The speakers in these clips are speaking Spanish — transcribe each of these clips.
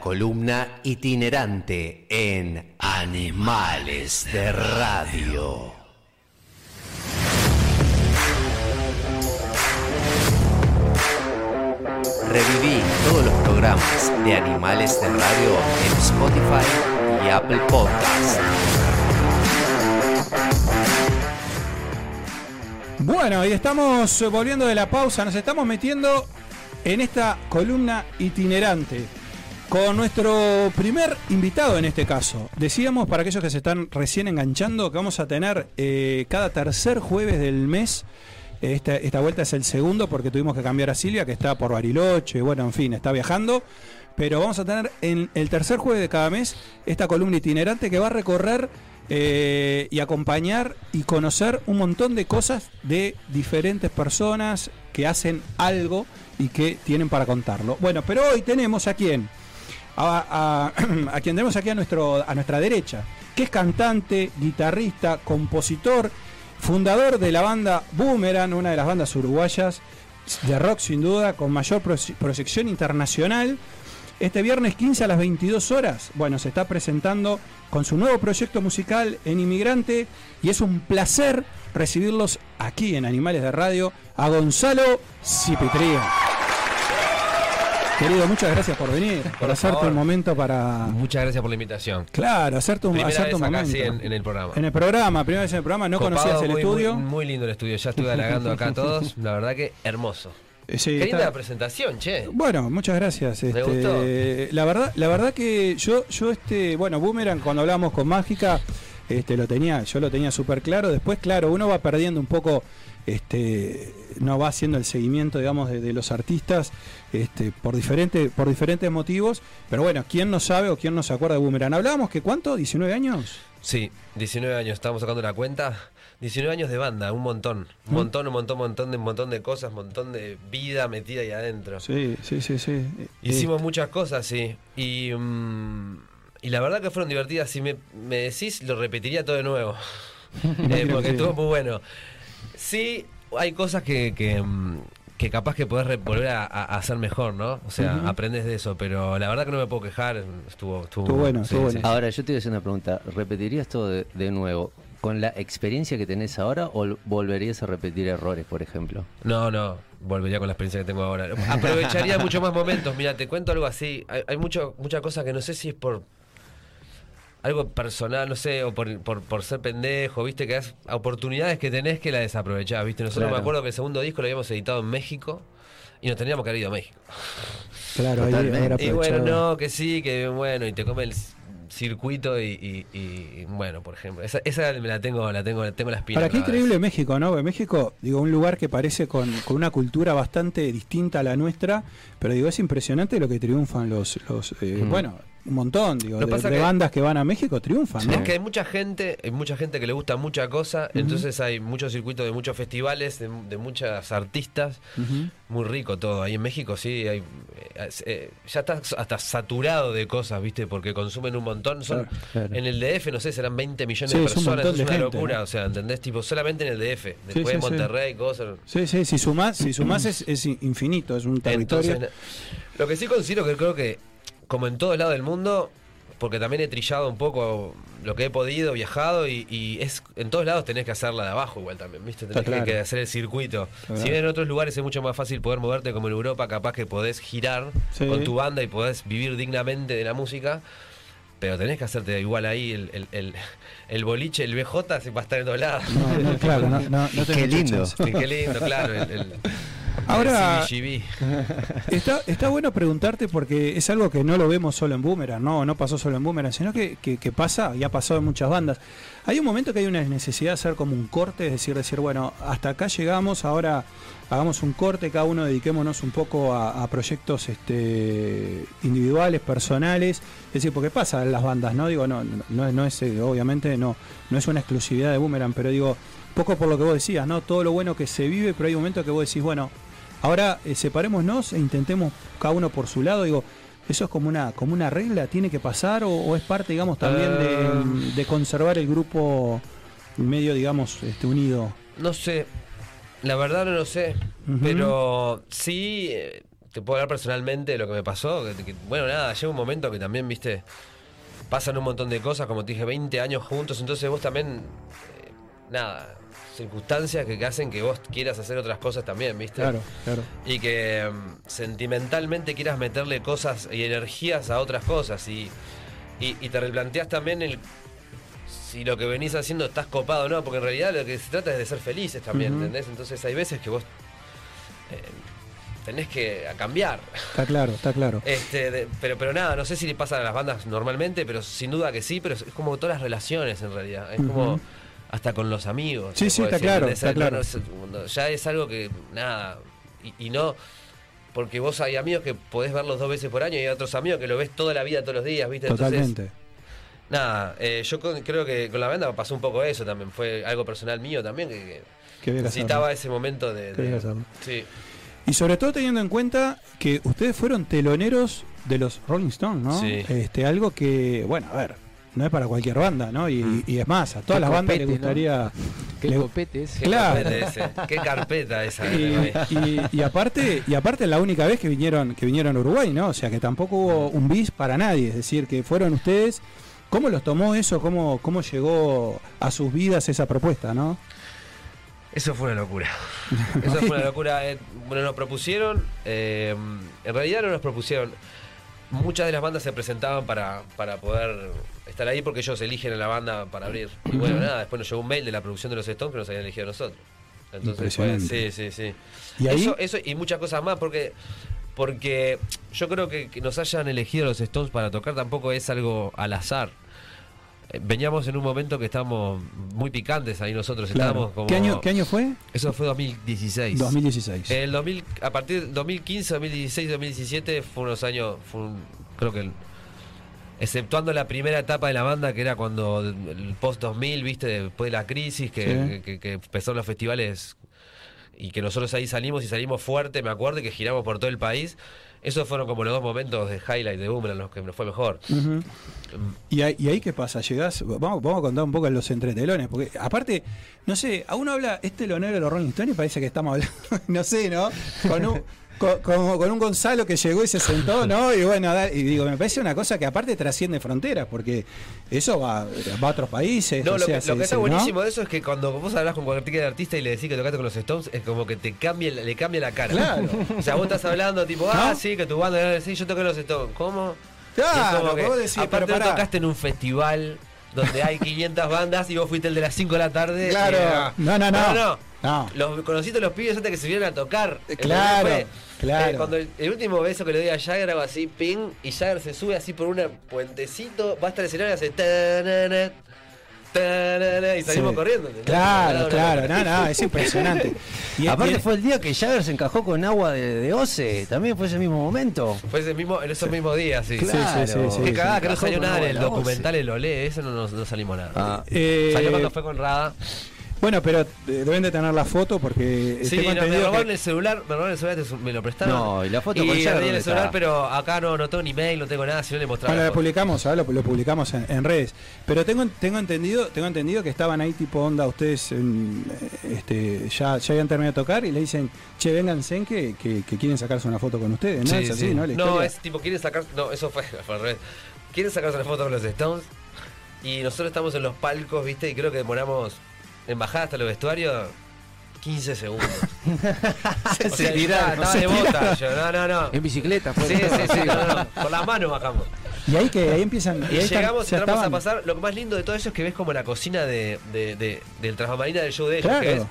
Columna itinerante en Animales de Radio. Reviví todos los programas de Animales de Radio en Spotify y Apple Podcasts. Bueno, y estamos volviendo de la pausa, nos estamos metiendo en esta columna itinerante con nuestro primer invitado en este caso. Decíamos para aquellos que se están recién enganchando que vamos a tener eh, cada tercer jueves del mes. Esta, esta vuelta es el segundo porque tuvimos que cambiar a Silvia, que está por Bariloche, bueno, en fin, está viajando. Pero vamos a tener en el tercer jueves de cada mes esta columna itinerante que va a recorrer eh, y acompañar y conocer un montón de cosas de diferentes personas que hacen algo y que tienen para contarlo. Bueno, pero hoy tenemos a quién, a, quien tenemos aquí a, nuestro, a nuestra derecha, que es cantante, guitarrista, compositor, fundador de la banda Boomerang, una de las bandas uruguayas de rock sin duda, con mayor proye- proyección internacional. Este viernes 15 a las 22 horas, bueno, se está presentando con su nuevo proyecto musical en Inmigrante y es un placer recibirlos aquí en Animales de Radio a Gonzalo Cipitrío. Querido, muchas gracias por venir, por, Por hacerte favor. un momento para... Muchas gracias por la invitación. Claro, hacerte un, Primera hacerte vez un acá, momento. sí, en, en el programa. En el programa, primera vez en el programa, no Copado, conocías el muy, estudio. Muy, muy lindo el estudio, ya estuve halagando acá a todos. La verdad que hermoso. Sí, Qué linda presentación, che. Bueno, muchas gracias. Este, gustó. La verdad, la verdad que yo, yo este, bueno, Boomerang cuando hablábamos con Mágica, este, lo tenía, yo lo tenía súper claro. Después, claro, uno va perdiendo un poco, este, no va haciendo el seguimiento, digamos, de, de los artistas, este, por diferentes, por diferentes motivos. Pero bueno, quién no sabe o quién no se acuerda de Boomerang. Hablábamos que cuánto, 19 años. Sí, 19 años, estamos sacando la cuenta. 19 años de banda, un montón. Un montón, un montón, un montón de un montón de cosas, un montón de vida metida ahí adentro. Sí, sí, sí, sí. Hicimos muchas cosas, sí. Y, mm, y la verdad que fueron divertidas. Si me, me decís, lo repetiría todo de nuevo. Eh, porque estuvo muy bueno. Sí, hay cosas que, que, mm, que capaz que podés volver a, hacer mejor, ¿no? O sea, Ujú. aprendes de eso. Pero la verdad que no me puedo quejar. Estuvo, estuvo, Estuvo bueno, sí, estuvo sí, bueno. sí. Ahora, yo te voy a hacer una pregunta. ¿Repetirías todo de, de nuevo con la experiencia que tenés ahora o volverías a repetir errores, por ejemplo? No, no, volvería con la experiencia que tengo ahora. Aprovecharía muchos más momentos. Mira, te cuento algo así. Hay, hay mucho, mucha cosa que no sé si es por algo personal, no sé, o por, por, por ser pendejo, viste, que es oportunidades que tenés que la desaprovechás, viste. Nosotros Claro. me acuerdo que el segundo disco lo habíamos editado en México y nos teníamos que haber ido a México. Claro, Totalmente. Y bueno, no, que sí, que bueno, y te come el circuito y, y- y, bueno, por ejemplo, esa, esa me la tengo, la tengo, tengo la espina. Para qué increíble México, ¿no? Porque México, digo, un lugar que parece con, con una cultura bastante distinta a la nuestra, pero digo, es impresionante lo que triunfan los, los eh, Mm. bueno, un montón, digo, de, de que- bandas que van a México triunfan, ¿no? Es que hay mucha gente, hay mucha gente que le gusta mucha cosa, entonces hay muchos circuitos de muchos festivales, de, de muchas artistas, muy rico todo. Ahí en México sí, hay, eh, eh, ya está hasta saturado de cosas, ¿viste? Porque consumen un montón. Son, Claro, claro. En el DF, no sé, serán 20 millones Sí, de es un personas, es de una gente, locura, ¿no? o sea, ¿entendés? Tipo, solamente en el DF. Después sí, en sí. Monterrey, cosas. Sí, sí, si sumás, si sumás es, es infinito, es un territorio. Entonces, lo que sí considero que creo que, como en todos lados del mundo, porque también he trillado un poco lo que he podido, viajado, y, y es en todos lados tenés que hacerla de abajo igual también, ¿viste? Tenés claro. que, hacer el circuito. Claro. Si bien en otros lugares es mucho más fácil poder moverte, como en Europa, capaz que podés girar Sí. con tu banda y podés vivir dignamente de la música. Pero tenés que hacerte igual ahí el, el, el, el boliche, el BJ, se va a estar en todos lados. No, no, claro, no, no, no tenés Qué lindo. qué lindo, claro. El- Ahora-. Está, está bueno preguntarte porque es algo que no lo vemos solo en Boomerang, no, no pasó solo en Boomerang, sino que, que, que pasa y ha pasado en muchas bandas. Hay un momento que hay una necesidad de hacer como un corte, es decir, decir, bueno, hasta acá llegamos, ahora hagamos un corte, cada uno dediquémonos un poco a, a proyectos este, individuales, personales, es decir, porque pasa en las bandas, ¿no? Digo, no, no, no es, no es, eh, obviamente no, no es una exclusividad de Boomerang, pero digo, poco por lo que vos decías, ¿no? Todo lo bueno que se vive, pero hay un momento que vos decís, bueno, Ahora eh, separémonos e intentemos cada uno por su lado. Digo, ¿eso es como una, como una regla? ¿Tiene que pasar? ¿O, o es parte, digamos, también de, de conservar el grupo medio, digamos, este, unido? No sé, la verdad no lo sé, pero sí, eh, te puedo hablar personalmente de lo que me pasó. que- que, bueno, nada, llega un momento que también, viste, pasan un montón de cosas, como te dije, 20 años juntos, entonces vos también, eh, nada, circunstancias que, hacen que vos quieras hacer otras cosas también, viste. Claro, claro. Y que mm, sentimentalmente quieras meterle cosas y energías a otras cosas y, y, y te replanteas también el si lo que venís haciendo estás copado o no, porque en realidad lo que se trata es de ser felices también, Ujú. ¿entendés? Entonces hay veces que vos eh, tenés que cambiar. Está claro, está claro. Este, de- pero, pero nada, no sé si le pasa a las bandas normalmente, pero sin duda que sí, pero es como todas las relaciones en realidad. Es como. Hasta con los amigos. Sí, sí, está claro, está claro. ya es algo que, nada, y, y no... Porque vos hay amigos que podés verlos dos veces por año y hay otros amigos que lo ves toda la vida, todos los días, ¿viste? Entonces, Totalmente. nada, eh, yo con- creo que con la banda pasó un poco eso también. Fue algo personal mío también, que, que necesitaba ese momento de... De- sí. Y sobre todo teniendo en cuenta que ustedes fueron teloneros de los Rolling Stones, ¿no? Sí. Este, algo que, bueno, a ver, no es para cualquier banda, ¿no? Y, y es más, a todas Qué las bandas les copete, ¿no? gustaría. Qué le- copete ese. Qué Claro. carpeta ese, Qué carpeta esa. y, y- y aparte, y aparte es la única vez que vinieron, que vinieron a Uruguay, ¿no? O sea que tampoco hubo un bis para nadie, es decir, que fueron ustedes. ¿Cómo los tomó eso? ¿Cómo, cómo llegó a sus vidas esa propuesta, no? Eso fue una locura. Eso fue una locura. Eh, bueno, nos propusieron. eh, en realidad no nos propusieron. Muchas de las bandas se presentaban para, para poder estar ahí porque ellos eligen a la banda para abrir. Y bueno, nada, después nos llegó un mail de la producción de los Stones que nos habían elegido a nosotros. Entonces, Impresionante. sí, sí, sí. Y ahí, Eso, eso y muchas cosas más, porque porque yo creo que, que nos hayan elegido los Stones para tocar tampoco es algo al azar. Eh, Veníamos en un momento que estábamos muy picantes ahí nosotros. claro. Estábamos como... ¿Qué, año, ¿Qué año fue? Eso fue 2016. 2016. El 2000, a partir del 2015, 2016, 2017 fue unos años, fue un- creo que el- exceptuando la primera etapa de la banda que era cuando el, el post 2000, viste, después de la crisis que, Sí. que, que empezaron los festivales y que nosotros ahí salimos y salimos fuerte, me acuerdo y que giramos por todo el país. Esos fueron como los dos momentos de highlight de Boomerang, los que nos fue mejor. Ujú. ¿Y, ahí, y ahí qué pasa? Llegás, vamos, vamos a contar un poco los entretelones, porque aparte, no sé, a uno habla, este lonero de los Rolling Stones y parece que estamos hablando, no sé, ¿no? Con un, con, con- con un Gonzalo que llegó y se sentó, ¿no? Y bueno, y digo, me parece una cosa que aparte trasciende fronteras, porque eso va, va a otros países. No, o lo, sea, que, se- lo que está ¿no? buenísimo de eso es que cuando vos hablas con cualquier artista y le decís que tocaste con los Stones, es como que te cambia, le cambia la cara. Claro. O sea, vos estás hablando tipo, ah, ¿No? sí, que tu banda, sí, yo toqué los Stones. ¿Cómo? Claro, que, vos decís, aparte pará. tocaste en un festival donde hay 500 bandas y vos fuiste el de las 5 de la tarde. Claro. No, no, no. no. No. Los conociste a los pibes antes que se vieran a tocar. Eh, claro, Fue, claro. eh, cuando el, el último beso que le doy a Jagger hago así, ping, y Jagger se sube así por un puentecito, va hasta el escenario y hace tanana, tanana, y salimos Sí. corriendo. ¿entendés? Claro, claro, no, no, es impresionante. Y, Aparte y- fue el día que Jagger se encajó con agua de, de Oce, también fue ese mismo momento. Fue ese mismo, en esos mismos días, sí. Claro. sí, sí, Qué sí. cagada que no salió nada en el documental, el Olé, eso no, no salimos nada. Ah. eh, Salió cuando fue con Rada. Bueno, pero eh, deben de tener la foto porque Sí, tengo no, me entendido robaron que- el celular, me robaron el celular, te- me lo prestaron. No, y la foto y con el ¿dónde celular, está? pero acá no, no tengo ni mail, no tengo nada, si no le mostraba. Bueno, la publicamos, ahora lo, lo publicamos en, en redes. Pero tengo, tengo entendido, tengo entendido que estaban ahí tipo onda ustedes en, eh, este, ya, ya habían terminado de tocar y le dicen, che, vénganse que, que, que quieren sacarse una foto con ustedes, ¿no? Sí, es así, sí. ¿no? La No, es tipo, quieren sacar. No, eso fue, fue al revés. Quieren sacarse una foto con los Stones. Y nosotros estamos en los palcos, ¿viste? Y creo que demoramos en bajar hasta los vestuarios 15 segundos. o sea, tiraron, estaba de bota. Yo, no, no, no. En bicicleta fue. Sí, sí, sí, no, no, no. Por las manos bajamos. Y ahí que ahí empiezan. Y ahí están- llegamos, ya entramos a pasar. Lo más lindo de todo eso es que ves como la cocina de, de, de- del Transmarina del show de ellos. Claro. que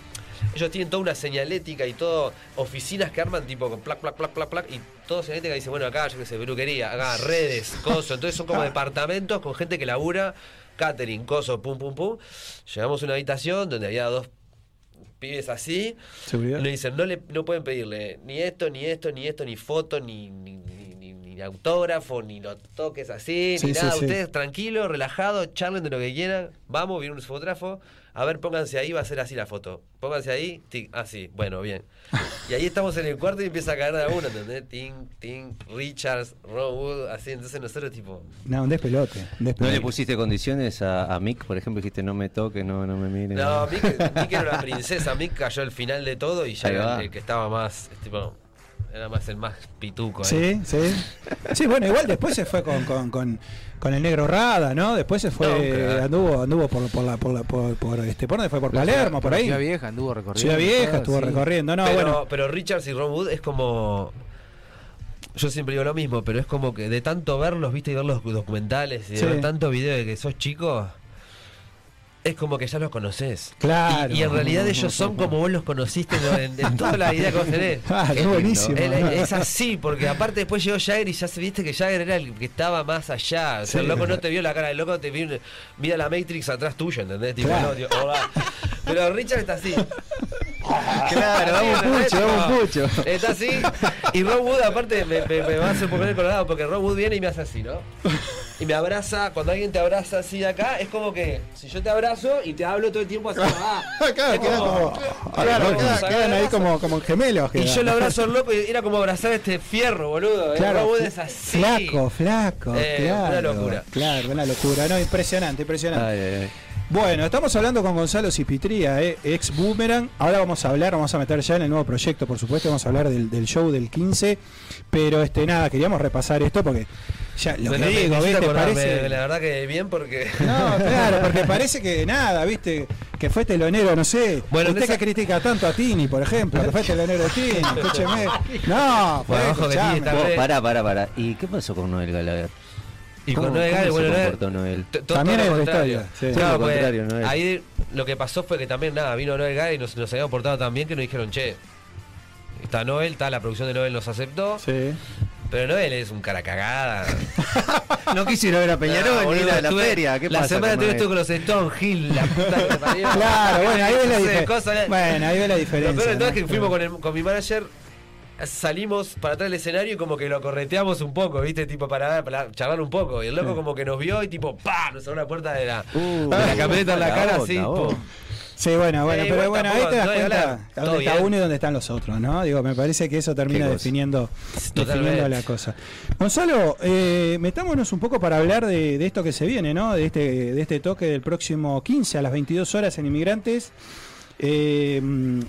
ellos tienen toda una señalética y todo, oficinas que arman tipo con plac, plac, plac, plac, plac, y todo señalética que dice, bueno, acá, yo qué sé, peluquería, acá, redes, coso. Entonces son como departamentos con gente que labura, catering, coso, pum, pum, pum. Llegamos a una habitación donde había dos pibes así. Seguridad. Le dicen, no, le, no pueden pedirle ni esto, ni esto, ni esto, ni foto, ni, ni, ni, ni- autógrafo, ni lo toques así, Sí, ni sí, nada. sí. Ustedes tranquilos, relajados, charlen de lo que quieran. Vamos, viene un fotógrafo. A ver, pónganse ahí, va a ser así la foto. Pónganse ahí, tic, así, bueno, bien. Y ahí estamos en el cuarto y empieza a caer de a uno, ¿entendés? Ting, ting, Richards, Ron Wood, así. Entonces nosotros, tipo, No, un despelote. un ¿No le pusiste condiciones a, a Mick, por ejemplo? Dijiste, no me toques, no, no me mires. No, Mick, Mick era una princesa. Mick cayó al final de todo y ya va. el que estaba más. tipo, Era más el más pituco. ¿eh? Sí, sí. Sí, bueno, igual después se fue con, con, con, con el negro Rada, ¿no? Después se fue, No, claro. anduvo, anduvo por, por la, por la, por, por, este, ¿por dónde fue? Por La Palermo, por ahí. Ciudad Vieja anduvo recorriendo. Ciudad Vieja todo, estuvo sí. recorriendo, no, pero, bueno. pero Richards y Ron Wood es como. Yo siempre digo lo mismo, pero es como que de tanto verlos, viste, y ver los documentales y de Sí. ver tanto video de que sos chico, es como que ya los conoces. Claro. Y, y en realidad ellos son como vos los conociste ¿no? en, en toda la vida que vos tenés. Ah, lindo. buenísimo. Él- es así, porque aparte después llegó Jagger y ya se viste que Jagger era el que estaba más allá. O sea, Sí. el loco no te vio la cara, el loco te vio, mira la Matrix atrás tuyo, ¿entendés? Tipo, Claro. no, tío, hola. Pero Richard está así. Claro, pucho, damos Tipo, pucho. Está así. Y Rob Wood, aparte, me, me- me va a hacer poner colorado porque Rob Wood viene y me hace así, ¿no? Y me abraza, cuando alguien te abraza así de acá, es como que si yo te abrazo y te hablo todo el tiempo así, ah, Claro, como, Claro, claro, como quedan ahí como, como gemelos. Y quedan. yo lo abrazo al loco y era como abrazar este fierro, boludo. ¿eh? Claro, es así. Flaco, flaco. Eh, claro, una locura. Claro, una locura. No, impresionante, impresionante. Ay, ay, ay. Bueno, estamos hablando con Gonzalo Cipitría, eh, ex Boomerang. Ahora vamos a hablar, vamos a meter ya en el nuevo proyecto, por supuesto, vamos a hablar del, del show del 15. Pero este nada, queríamos repasar esto porque ya lo Bueno, que me- digo, ¿viste? Parece. La verdad que bien porque. No, claro, porque parece que nada, ¿viste? Que fue telonero, no sé. Bueno, Usted esa- que critica tanto a Tini, por ejemplo, que fue telonero de Tini, escúcheme. No, fue, Bueno, ojo que escuchame. Tini está- Vos, vez- pará, pará, pará. ¿Y qué pasó con Noel Gallagher? Y ¿Cómo- con Noel Gallagher, bueno, Noel- Noel? También es contrario. historia, sí. Claro, pues, contrario, Noel. ahí lo que pasó fue que también nada, vino Noel Gallagher y nos, nos habíamos portado tan bien que nos dijeron, che, está Noel, está la producción de Noel nos aceptó, Sí. Pero Noel es un cara cagada. No quisieron ver a Peñarol No, ni ir a la feria. ¿Qué la pasa semana estuve con los Stone Hill, la puta que te parió. Claro, bueno, ahí ves la No sé, diferencia. Bueno, ahí ves la diferencia. Lo peor de todo es ¿no? que fuimos con, el- con mi manager, salimos para atrás del escenario y como que lo correteamos un poco, ¿viste? Tipo para, para charlar un poco. Y el loco como que nos vio y tipo, ¡pah! Nos cerró la puerta de la, Uh, de la camioneta en la la cara así. Sí, bueno, bueno, Eh, pero bueno, ahí tampoco, te das cuenta dónde está bien. uno y dónde están los otros, ¿no? Digo, me parece que eso termina definiendo, definiendo la cosa. Gonzalo, eh, metámonos un poco para hablar de, de esto que se viene, ¿no? De este, de este toque del próximo 15 a las 22 horas en Inmigrantes. Eh,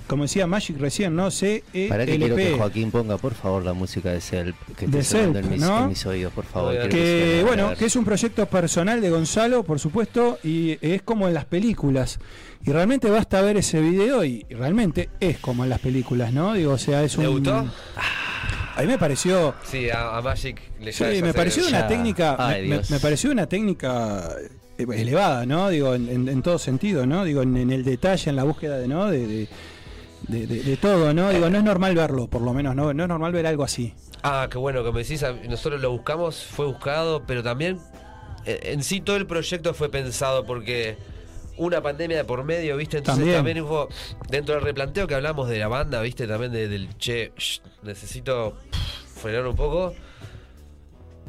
como decía Magic recién, ¿no? C E Para que quiero que. Joaquín ponga, por favor, la música de Selp, que De esté sonando Selp, en mis, ¿no? en mis oídos, por favor. Que bueno, que es un proyecto personal de Gonzalo, por supuesto, y es como en las películas. Y realmente basta ver ese video y realmente es como en las películas, ¿no? Digo, o sea, es un ¿Le gustó? A mí me pareció Sí, a, a Magic le Sí, ya- ya me se- pareció ya- una técnica, Ay, me, me pareció una técnica elevada, ¿no? Digo, en, en- en todo sentido, ¿no? Digo, en, en el detalle, en la búsqueda de, ¿no? De, de, de- de- todo, ¿no? Digo, no es normal verlo, por lo menos, ¿no? No es normal ver algo así. Ah, qué bueno que me decís. Nosotros lo buscamos, fue buscado, pero también eh, en sí todo el proyecto fue pensado porque una pandemia de por medio, ¿viste? Entonces También. también, hubo, dentro del replanteo que hablamos de la banda, ¿viste? También de- del che, necesito frenar un poco.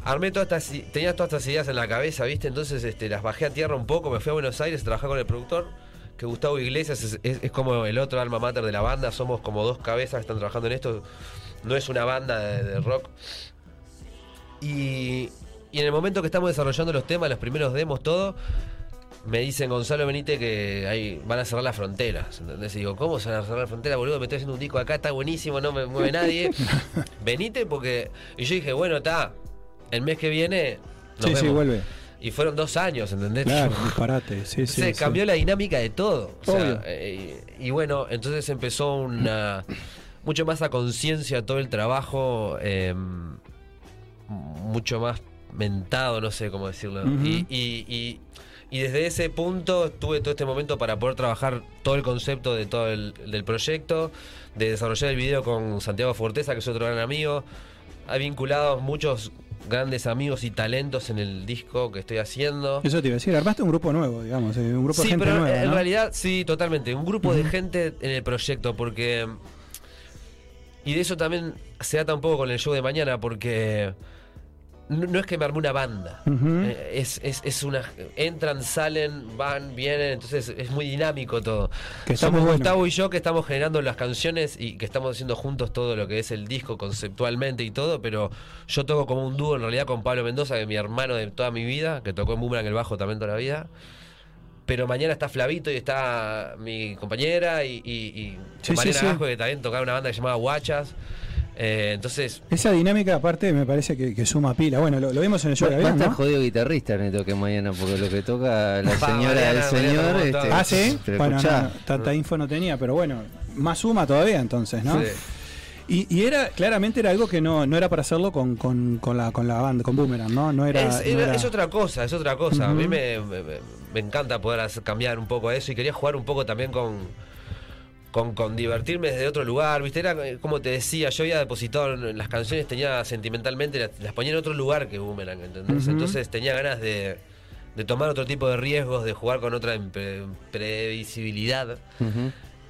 Armé todas estas, tenía todas estas ideas en la cabeza, ¿viste? Entonces este, las bajé a tierra un poco, me fui a Buenos Aires a trabajar con el productor, que Gustavo Iglesias es, es- es como el otro alma mater de la banda, somos como dos cabezas que están trabajando en esto, no es una banda de, de rock. Y, y en el momento que estamos desarrollando los temas, los primeros demos, todo, me dicen Gonzalo Benítez que ahí van a cerrar las fronteras. ¿Entendés? Y digo, ¿cómo se van a cerrar las fronteras, boludo? Me estoy haciendo un disco acá, está buenísimo, no me mueve nadie. Benítez porque... Y yo dije, bueno, está, el mes que viene... Nos sí, sí, vemos". vuelve. Y fueron dos años, ¿entendés? Claro, disparate. Sí, sí. Se sí. cambió la dinámica de todo. O sea, eh, y bueno, entonces empezó una mucho más a conciencia todo el trabajo, eh, mucho más mentado, no sé cómo decirlo. Ujú. y, y- y- y desde ese punto tuve todo este momento para poder trabajar todo el concepto de todo el del proyecto, de desarrollar el video con Santiago Forteza, que es otro gran amigo. Ha vinculado muchos grandes amigos y talentos en el disco que estoy haciendo. Eso te iba a decir, armaste un grupo nuevo, digamos, eh, un grupo de Sí, gente pero nueva, en ¿no? realidad sí, totalmente. Un grupo de gente en el proyecto, porque. Y de eso también se ata un poco con el show de mañana, porque. No, es que me armé una banda. Eh, es, es, es una. Entran, salen, van, vienen. Entonces es muy dinámico todo. Que Somos bueno. Gustavo y yo que estamos generando las canciones y que estamos haciendo juntos todo lo que es el disco conceptualmente y todo, pero yo toco como un dúo en realidad con Pablo Mendoza, que es mi hermano de toda mi vida, que tocó en Boomerang el bajo también toda la vida. Pero mañana está Flavito y está mi compañera y, y, y Sí, Mariana sí, sí. Gasco, que también tocaba una banda que se llamaba Guachas. Eh, entonces, Esa dinámica, aparte, me parece que, que suma pila. Bueno, lo, lo vimos en el show de va a estar ¿no? jodido guitarrista Neto que mañana, porque lo que toca la señora del señor. este. Ah, sí. Bueno, no, tanta info no tenía, pero bueno, más suma todavía entonces, ¿no? sí. Y, y era, claramente era algo que no, no era para hacerlo con, con, con la, con la banda, con Boomerang, ¿no? No era. es, no era- es otra cosa, es otra cosa. A mí me- me encanta poder hacer- cambiar un poco eso y quería jugar un poco también con, con, con divertirme desde otro lugar. ¿Viste? Era eh, como te decía, yo había depositado en- las canciones, tenía sentimentalmente, las, las ponía en otro lugar que Boomerang, ¿entendés? Entonces tenía ganas de, de tomar otro tipo de riesgos, de jugar con otra impre- previsibilidad.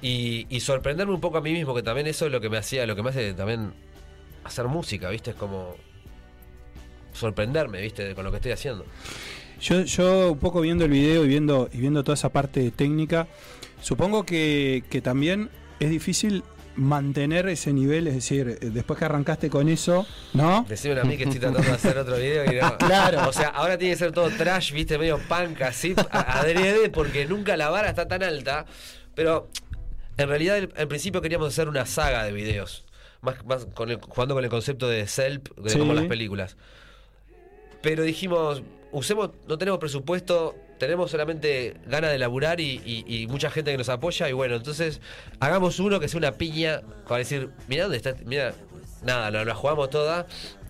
Y, y sorprenderme un poco a mí mismo, que también eso es lo que me hacía, lo que me hace también hacer música, ¿viste? Es como sorprenderme, ¿viste? Con lo que estoy haciendo. Yo, yo un poco viendo el video y viendo, y viendo toda esa parte técnica, supongo que, que también es difícil mantener ese nivel, es decir, después que arrancaste con eso, ¿no? Decime a mí que estoy tratando de hacer otro video y no. Claro. O sea, ahora tiene que ser todo trash, ¿viste? Medio punk, así, adrede, porque nunca la vara está tan alta. Pero en realidad al principio queríamos hacer una saga de videos. Más, más con el- jugando con el concepto de self, de Sí. como las películas. Pero dijimos, usemos, no tenemos presupuesto, tenemos solamente ganas de laburar y, y- y mucha gente que nos apoya. Y bueno, entonces hagamos uno que sea una piña, para decir, mira dónde está, mira, nada, la, la jugamos toda.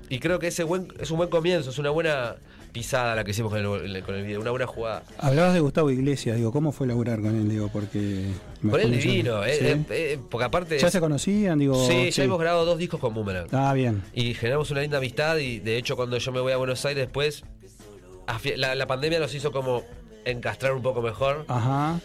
Y creo que ese buen, es un buen comienzo, es una buena pisada la que hicimos con el, con el video, una buena jugada. Hablabas de Gustavo Iglesias, digo, ¿cómo fue laburar con él? Digo, porque. Con él divino, eh, ¿Sí? eh, eh, porque aparte... ¿Ya se conocían? Digo, sí, ya hemos grabado dos discos con Boomerang. Ah, bien. Y generamos una linda amistad y de hecho cuando yo me voy a Buenos Aires después, la, la pandemia nos hizo como encastrar un poco mejor. Ajá.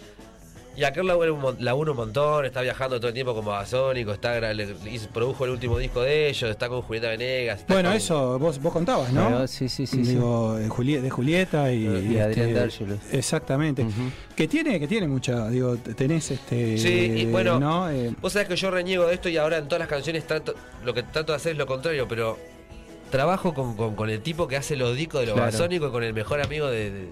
Y aquel labura un, labura un montón, está viajando todo el tiempo como Basónico, está le- produjo el último disco de ellos, está con Julieta Venegas. Bueno, con- eso vos, vos contabas, ¿no? Sí, sí, sí, sí. Digo, de, Juli- de Julieta y, Y Adrián D'Argelos. Exactamente. Que tiene, que tiene mucha, digo, tenés este. Sí, y bueno, ¿no? Eh, Vos sabés que yo reniego de esto y ahora en todas las canciones trato, lo que trato de hacer es lo contrario, pero trabajo con, con- con el tipo que hace los discos de los Claro. Basónicos y con el mejor amigo de, de-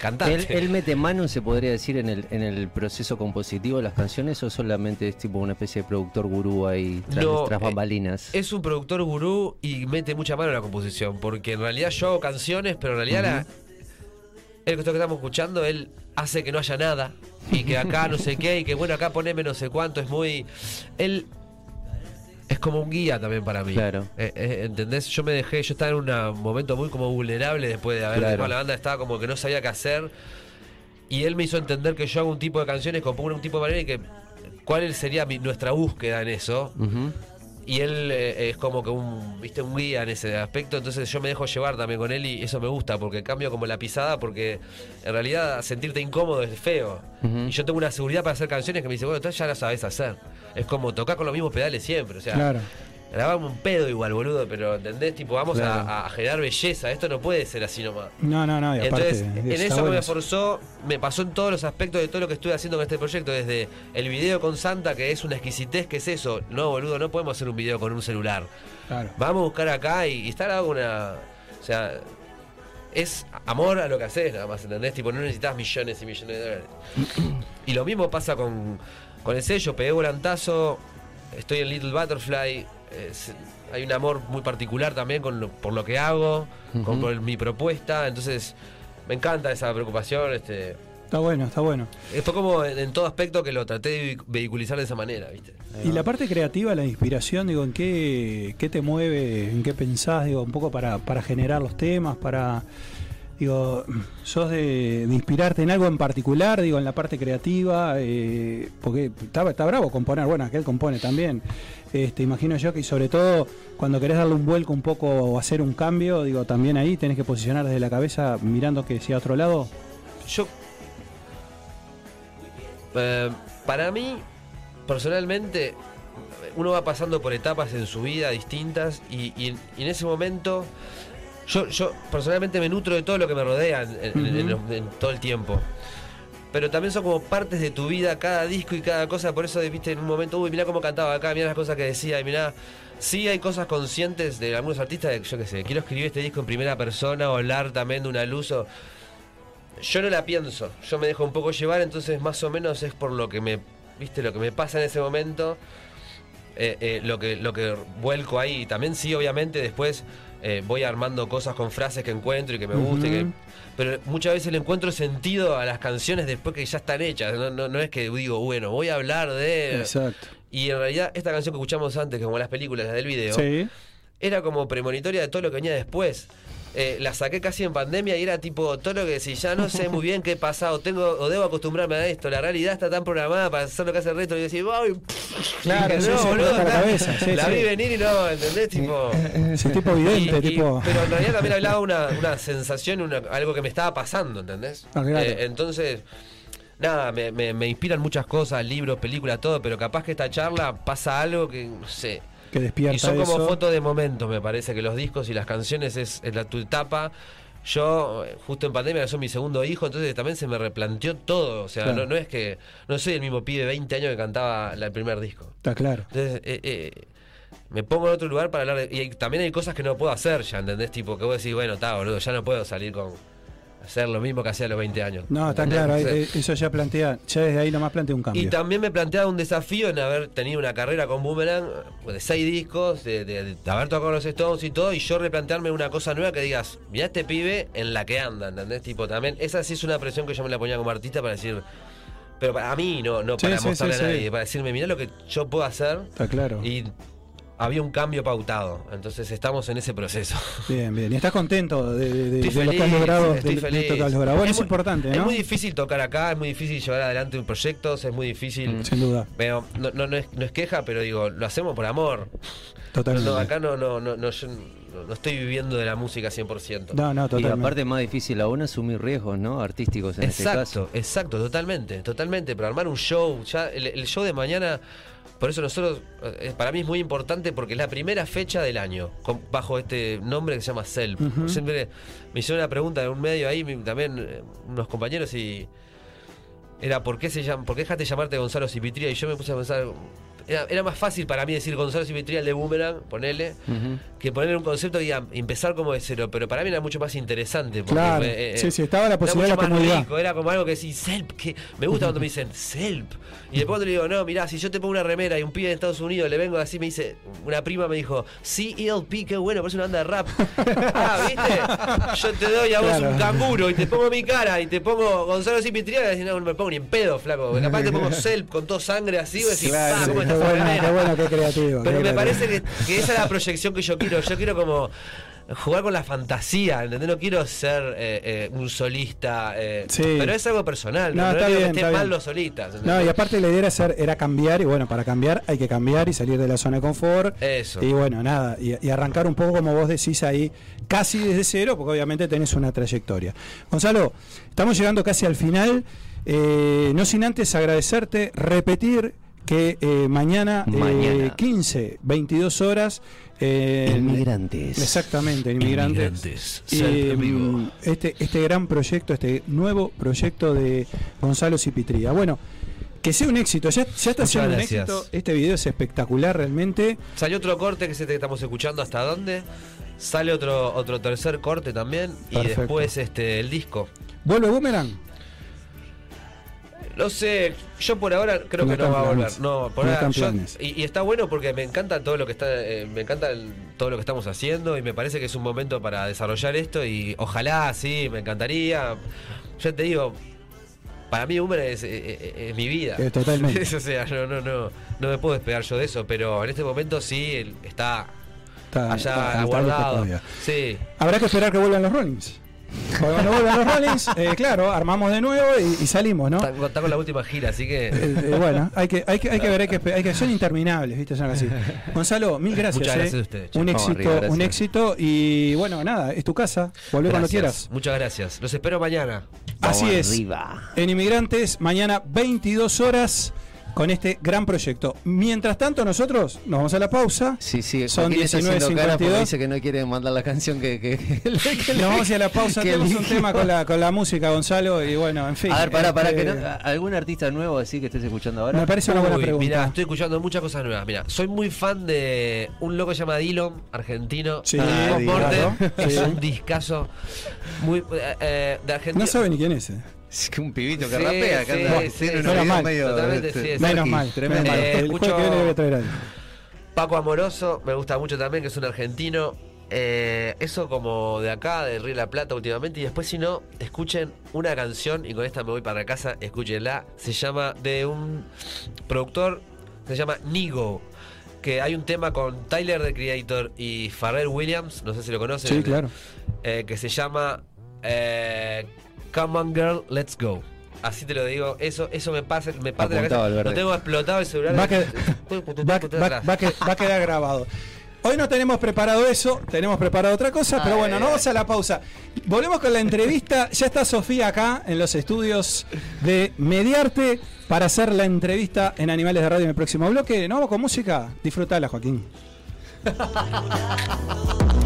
cantante. ¿Él, él mete mano, se podría decir, en el, en el proceso compositivo de las canciones o solamente es tipo una especie de productor gurú ahí tras, No, tras eh, bambalinas? Es un productor gurú y mete mucha mano en la composición, porque en realidad yo hago canciones, pero en realidad la- el que estamos escuchando, él hace que no haya nada, y que acá no sé qué, y que bueno, acá poneme no sé cuánto, es muy... Él es como un guía también para mí. Claro. Eh, eh, ¿Entendés? Yo me dejé, yo estaba en un momento muy como vulnerable después de haber Claro. dejado la banda, estaba como que no sabía qué hacer, y él me hizo entender que yo hago un tipo de canciones, compongo un tipo de manera y que cuál sería mi- nuestra búsqueda en eso. Y él eh, es como que un, viste, un guía en ese aspecto, entonces yo me dejo llevar también con él y eso me gusta, porque cambio como la pisada, porque en realidad sentirte incómodo es feo. Y yo tengo una seguridad para hacer canciones que me dice, bueno, tú ya la sabes hacer. Es como tocar con los mismos pedales siempre, o sea, claro. grabamos un pedo igual, boludo, pero ¿entendés? Tipo, vamos a- Claro. a, generar belleza, esto no puede ser así nomás. No, no, no. Y aparte, Entonces, en eso bueno me forzó, me pasó en todos los aspectos de todo lo que estuve haciendo con este proyecto, desde el video con Santa, que es una exquisitez, que es eso. No, boludo, no podemos hacer un video con un celular. Claro. Vamos a buscar acá y, y estar hago una. O sea, es amor a lo que haces, nada más, ¿entendés? Tipo, no necesitas millones y millones de dólares. y lo mismo pasa con, con el sello, pegué volantazo, estoy en Little Butterfly. es- hay un amor muy particular también con lo- por lo que hago, con, por mi propuesta. Entonces, me encanta esa preocupación. Este, Está bueno, está bueno. fue como en, en todo aspecto que lo traté de vehiculizar de esa manera, ¿viste? Y la parte creativa, la inspiración, digo, ¿en qué, qué te mueve, en qué pensás, digo, un poco para, para generar los temas, para, digo, sos de, inspirarte en algo en particular, digo, en la parte creativa, eh, porque está, está bravo componer, bueno, aquel compone también, este, imagino yo que sobre todo cuando querés darle un vuelco un poco o hacer un cambio, digo, también ahí tenés que posicionar desde la cabeza mirando que sea otro lado. Yo. Eh, para mí, personalmente, uno va pasando por etapas en su vida distintas y en ese momento. Yo, yo personalmente me nutro de todo lo que me rodea en, en- en- Ujú. en todo el tiempo. Pero también son como partes de tu vida, cada disco y cada cosa. Por eso, viste, en un momento, uy, mirá cómo cantaba acá, mirá las cosas que decía, y mirá. Sí hay cosas conscientes de algunos artistas, de, yo qué sé, quiero escribir este disco en primera persona o hablar también de una luz o yo no la pienso, yo me dejo un poco llevar, entonces más o menos es por lo que me, viste, lo que me pasa en ese momento. eh, eh, lo, que, lo que vuelco ahí. Y también sí, obviamente, después eh, voy armando cosas con frases que encuentro y que me guste. Que- pero muchas veces le encuentro sentido a las canciones después que ya están hechas. No, no- no es que digo, bueno, voy a hablar de... Exacto. Y en realidad esta canción que escuchamos antes, como las películas, las del video, Sí. era como premonitoria de todo lo que venía después. Eh, la saqué casi en pandemia y era tipo todo lo que si ya no sé muy bien qué pasa o tengo o debo acostumbrarme a esto, la realidad está tan programada para hacer lo que hace el resto y decir, ¡ay! Claro, no, sí, sí, boludo, la cabeza, sí, la sí. vi venir y no, ¿entendés? Tipo. Ese tipo evidente, Y- y- tipo. pero en realidad también hablaba una, una sensación, una- algo que me estaba pasando, ¿entendés? Ah, claro. Eh, entonces, nada, me, me- me inspiran muchas cosas, libros, películas, todo, pero capaz que esta charla pasa algo que, no sé. Que despierta Y son como eso. fotos de momentos, me parece, que los discos y las canciones es, es la, tu etapa. Yo, eh, justo en pandemia, nació mi segundo hijo, entonces también se me replanteó todo. O sea, Claro. no, no es que. No soy el mismo pibe de 20 años que cantaba la- el primer disco. Está claro. Entonces, eh, eh, me pongo en otro lugar para hablar de. Y hay- también hay cosas que no puedo hacer ya, ¿entendés? Tipo, que vos decís, bueno, está, boludo, ya no puedo salir con. Hacer lo mismo que hacía a los 20 años. No, está claro. Eh, Eso ya plantea, ya desde ahí nomás plantea un cambio. y también me planteaba un desafío en haber tenido una carrera con Boomerang de seis discos, de, de- de haber tocado los Stones y todo, y yo replantearme una cosa nueva que digas, mira este pibe en la que anda, ¿entendés? Tipo, también, esa sí es una presión que yo me la ponía como artista para decir, pero para mí, no, no Sí, para sí, mostrarle sí, a nadie, para decirme, mira lo que yo puedo hacer. Está claro. Y había un cambio pautado, entonces estamos en ese proceso. Bien, bien. Y estás contento de, de- de- Estoy de lo que has feliz, logrado, estoy de feliz. esto que has logrado. Bueno, es, muy- importante, Es ¿no? muy difícil tocar acá, es muy difícil llevar adelante proyectos, es muy difícil. Sin duda. Pero no, no, no es, no es queja, pero digo, lo hacemos por amor. Totalmente. No, acá no, no, no, no, yo no, no estoy viviendo de la música 100%. No, no, Y totalmente. aparte es más difícil aún asumir riesgos, ¿no? Artísticos en este exacto, caso. exacto, totalmente, totalmente. Pero armar un show, ya el, el show de mañana, por eso nosotros, eh, para mí es muy importante porque es la primera fecha del año, con- bajo este nombre que se llama Self. Siempre me hicieron una pregunta en un medio ahí, también eh, unos compañeros y era ¿por qué se llama, por qué dejaste de llamarte Gonzalo Cipitría? Y yo me puse a pensar, era, era más fácil para mí decir Gonzalo Cipitría el de Boomerang, ponele, Ujú. que poner un concepto y a- empezar como de cero, pero para mí era mucho más interesante. porque Claro. eh, Sí, sí, estaba la era posibilidad de mucho la más rico, era como algo que decís, Selp, que me gusta cuando me dicen Selp. Y después le digo, no, mirá, si yo te pongo una remera y un pibe de Estados Unidos le vengo así, me dice, una prima me dijo, CLP, qué bueno, parece una banda de rap. ah, ¿viste? Yo te doy a vos Claro. un canguro y te pongo mi cara y te pongo Gonzalo Cipitriana y decís, no, no me pongo ni en pedo, flaco. Capaz te pongo Selp con todo sangre así, y decís, Claro, "Pa, sí, ¿cómo remera?". qué bueno, qué creativo. Pero qué me creativo. parece que, que esa es la proyección que yo quiero. Yo quiero como jugar con la fantasía, ¿entendés? No quiero ser eh, eh, un solista. eh, Sí. Pero es algo personal. No, No, está bien, que está estén mal bien. los solistas. No, y aparte la idea era, hacer, era cambiar, y bueno, para cambiar hay que cambiar y salir de la zona de confort. Eso. Y bueno, nada, y, y arrancar un poco como vos decís ahí, casi desde cero, porque obviamente tenés una trayectoria. Gonzalo, estamos llegando casi al final, no sin antes agradecerte, repetir que eh, mañana, eh, Mañana. 15, 22 horas... eh, Inmigrantes. Exactamente, inmigrantes. Inmigrantes, mm, este, este gran proyecto, este nuevo proyecto de Gonzalo Cipitría. Bueno, que sea un éxito, ya, ya está Muchas siendo un éxito. Este video es espectacular realmente. Salió otro corte que es este que estamos escuchando hasta dónde. Sale otro otro tercer corte también. Y después este el disco. ¿Vuelve Boomerang? No sé, yo por ahora creo No que no va a volver. No, por No ahora yo- y, y está bueno porque me encanta todo lo que está, eh, me encanta el- todo lo que estamos haciendo y me parece que es un momento para desarrollar esto y ojalá, sí, me encantaría. Yo te digo, para mí Boomerang es, eh, eh, es mi vida. Totalmente. o sea, no, no, no, no me puedo despegar yo de eso, pero en este momento sí está Está, allá está- guardado. Sí. Habrá que esperar que vuelvan los Rollins. Cuando vuelvan los Rollins, eh, claro, armamos de nuevo y, y salimos, ¿no? Está, está con la última gira, así que Eh, eh, bueno, hay que, hay que, hay que ver, hay que, hay que son interminables, ¿viste? Son así. Gonzalo, mil gracias. Muchas eh. gracias a ustedes, Un éxito, arriba, un éxito y bueno, nada, es tu casa. Volvé cuando quieras. Muchas gracias. Los espero mañana. Así Vamos es. arriba. En Inmigrantes, mañana 22 horas con este gran proyecto. Mientras tanto, nosotros nos vamos a la pausa. Sí, sí, Son Joaquín está haciendo cara porque 19.52. dice que no quiere mandar la canción que... que, que- que- Nos vamos a la pausa. que Tenemos un tema con la, con la música, Gonzalo, y bueno, en fin. A ver, pará, pará, este, que no- ¿algún artista nuevo así que estés escuchando ahora? Me parece una buena Uy, pregunta. Mira, estoy escuchando muchas cosas nuevas. Mira, soy muy fan de un loco que se llama Dillon, argentino. Sí, claro, Es sí. un discazo muy eh, eh, de Argentina. No sabe ni quién es. eh. Es que un pibito que Sí, rapea, que anda sí, sí. una Menos mal. medio, Totalmente, este, sí, sí. Menos mal, tremendo. Eh, El escucho- que. Paco Amoroso, me gusta mucho también, que es un argentino. Eh, eso como de acá, de Río de la Plata últimamente. Y después, si no, escuchen una canción, y con esta me voy para casa, escúchenla. Se llama de un productor, se llama Nigo. Que hay un tema con Tyler the Creator y Pharrell Williams, no sé si lo conocen. Sí, claro. eh, que se llama eh, Come on Girl, Let's Go. Así te lo digo, eso, eso me pasa, me parte la Apuntado, cabeza. Lo tengo explotado el celular. Va a, quedar, va- va- va a que- va a quedar grabado. Hoy no tenemos preparado eso, tenemos preparado otra cosa, pero Ay, bueno, no ay. vamos a la pausa. Volvemos con la entrevista. Ya está Sofía acá en los estudios de Mediarte para hacer la entrevista en Animales de Radio en el próximo bloque. ¿No vamos con música? Disfrutala, Joaquín.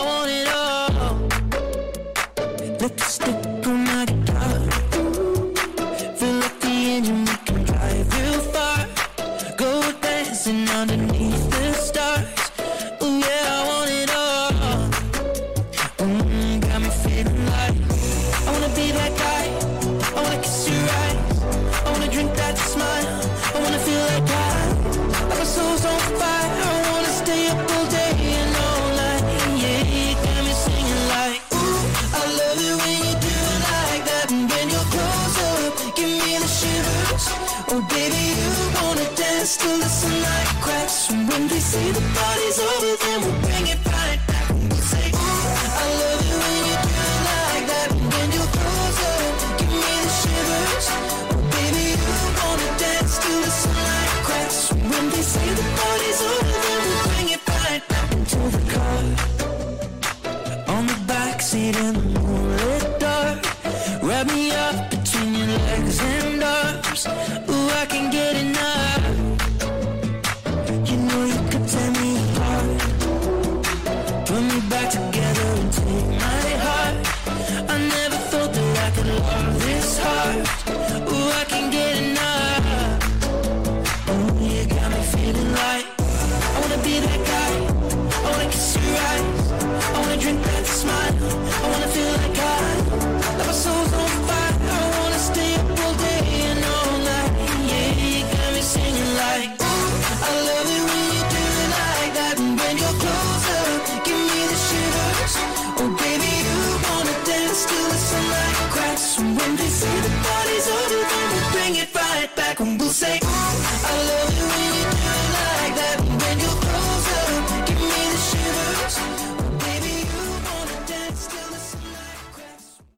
see the body.